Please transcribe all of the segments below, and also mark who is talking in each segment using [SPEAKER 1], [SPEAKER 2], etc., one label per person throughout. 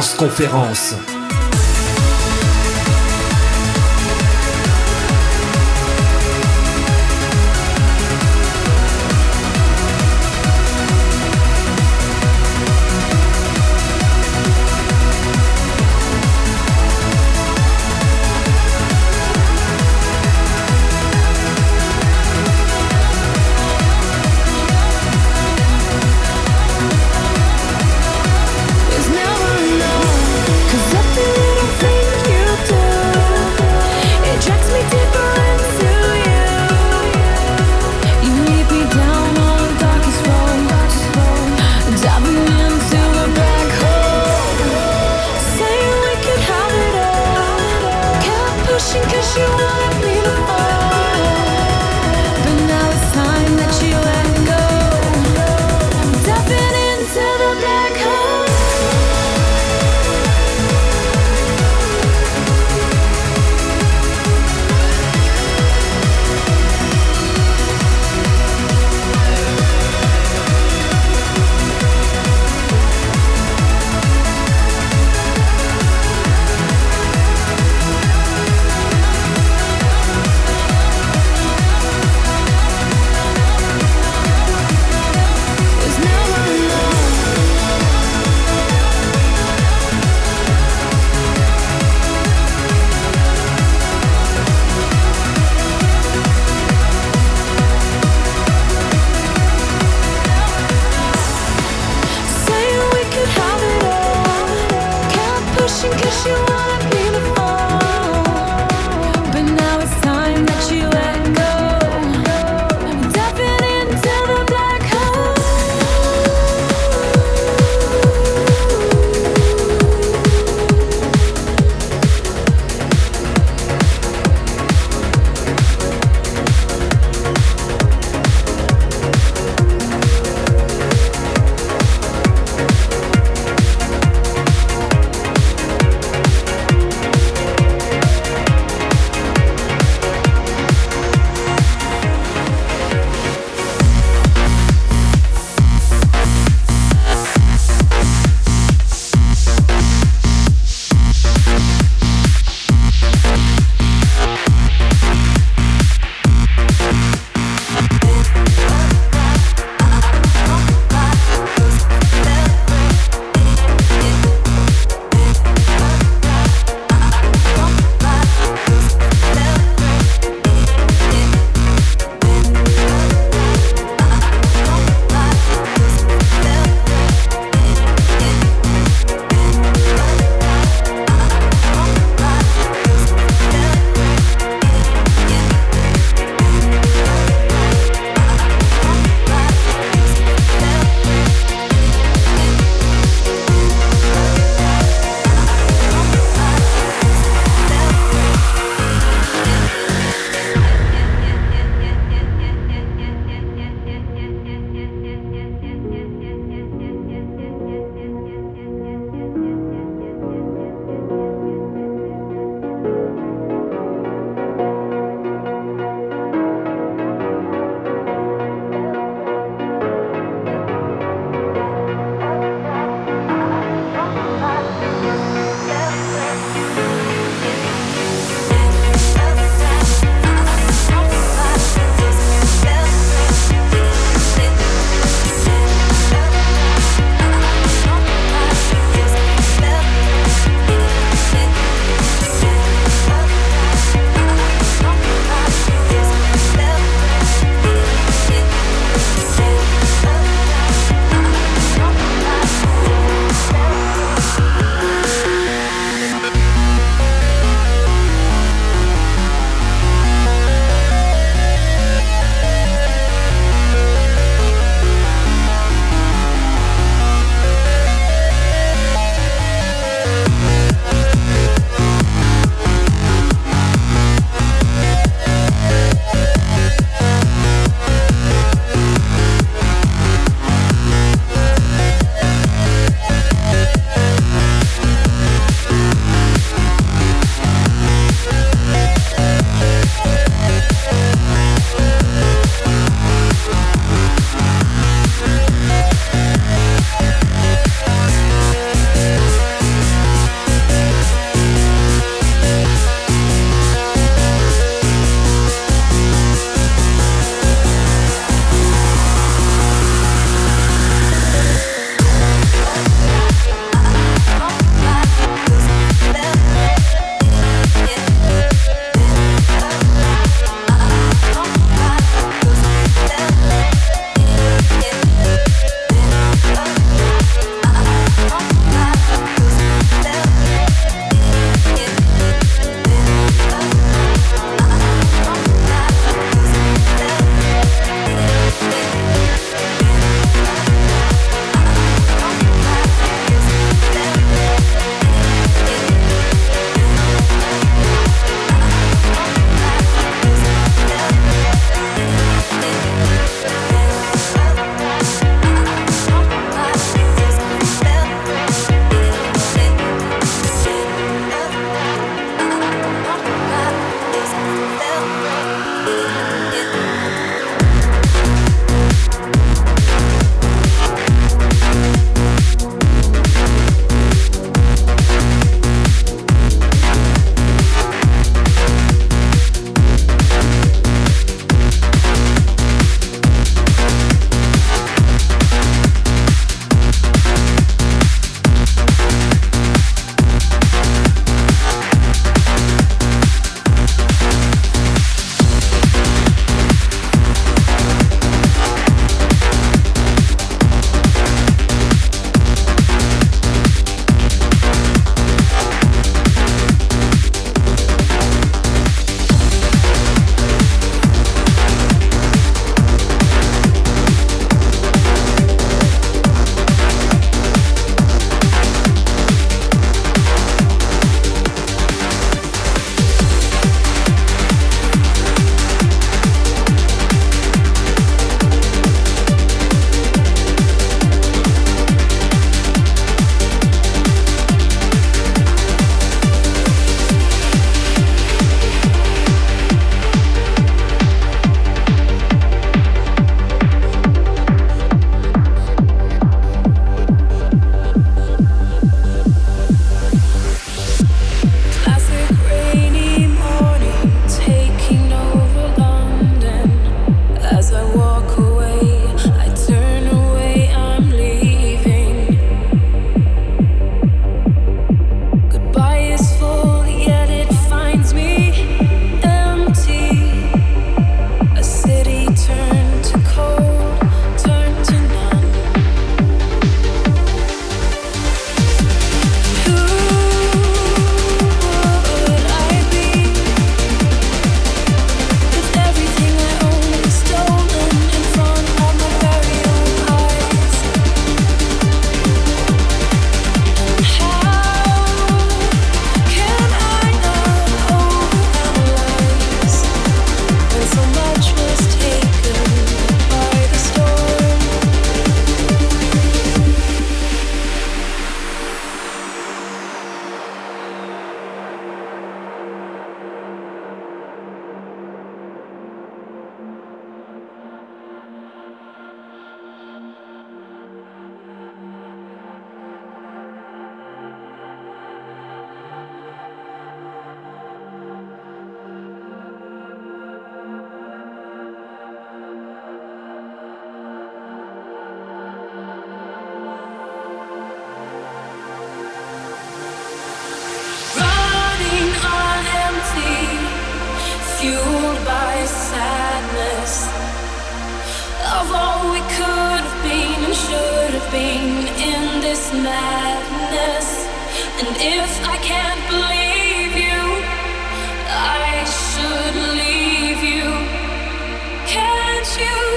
[SPEAKER 1] Conférence.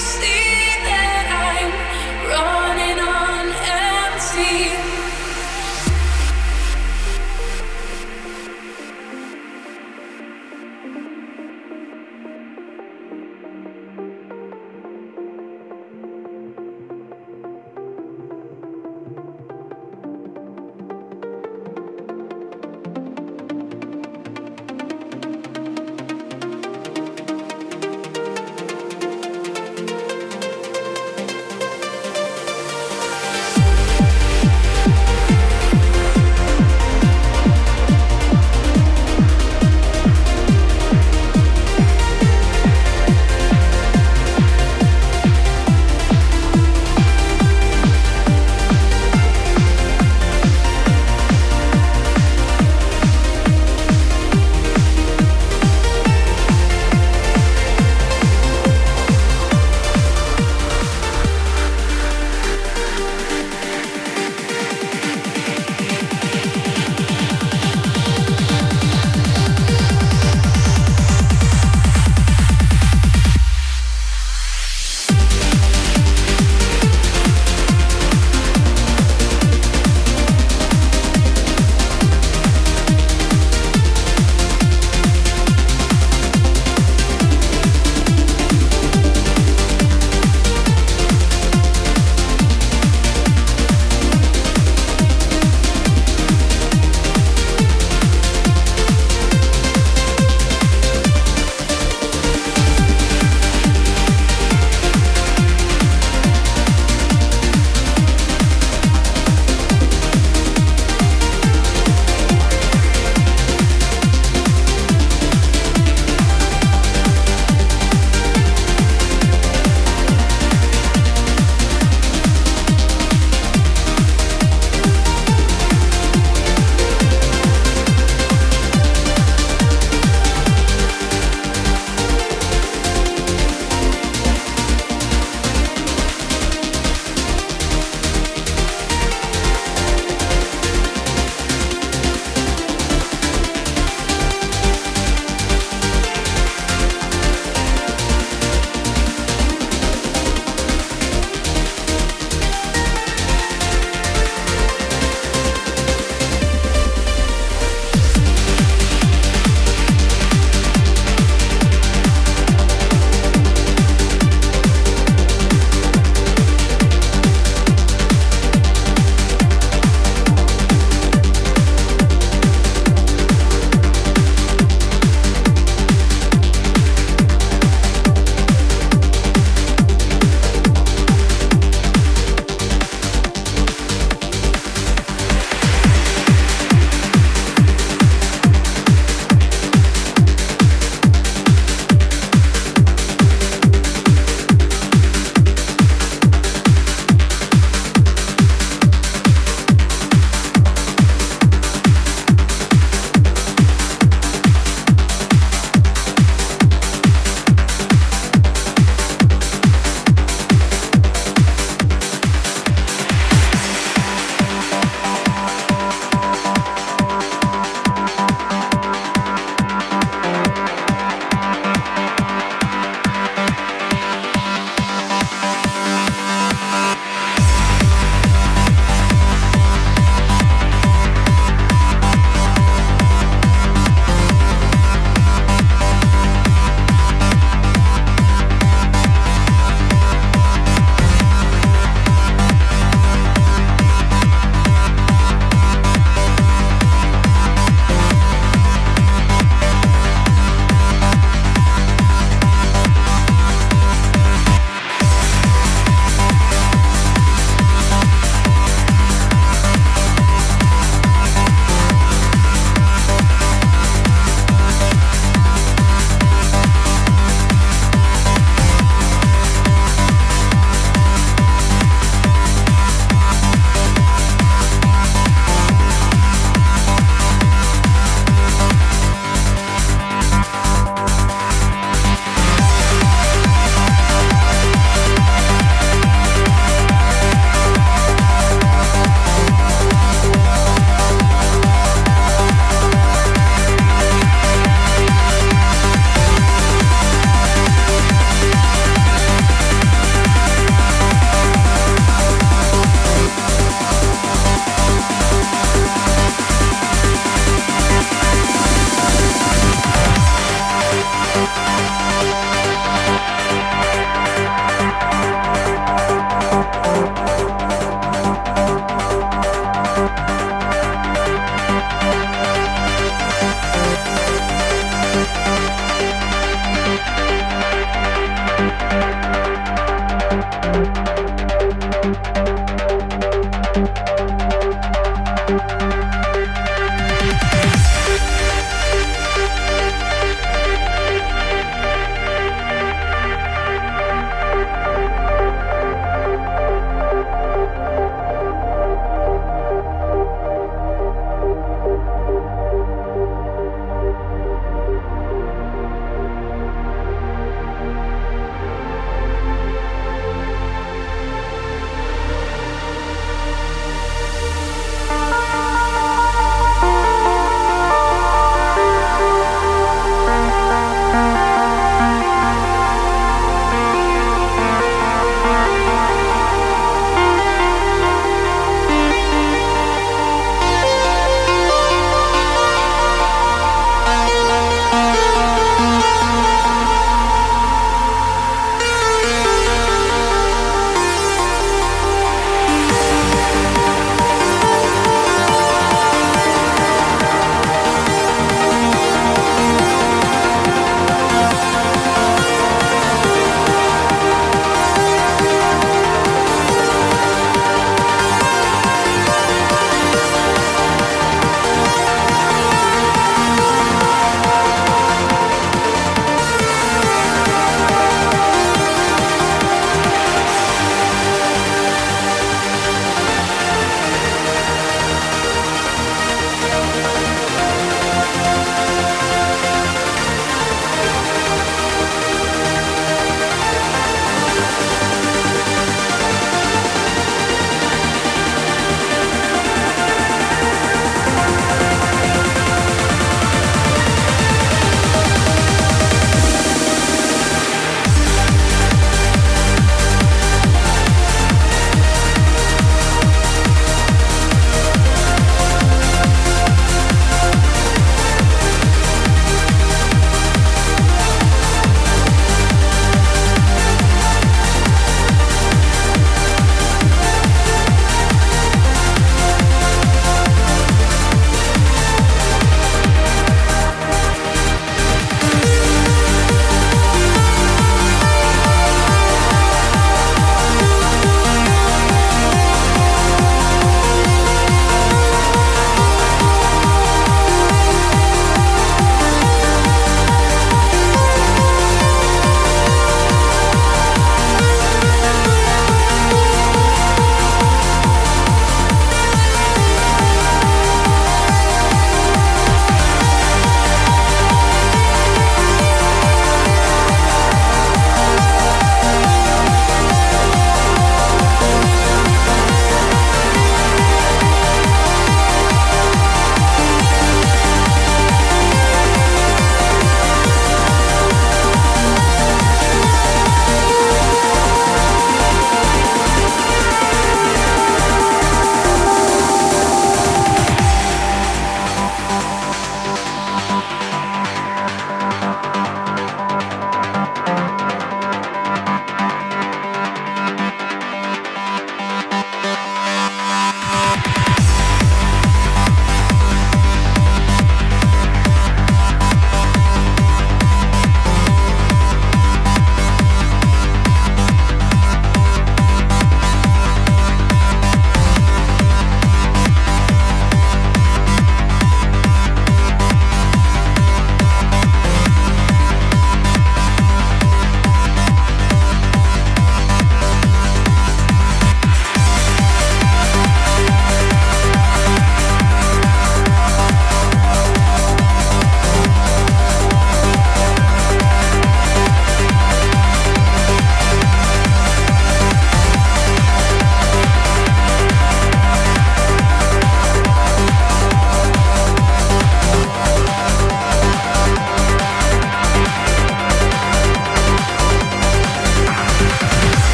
[SPEAKER 2] see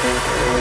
[SPEAKER 1] Música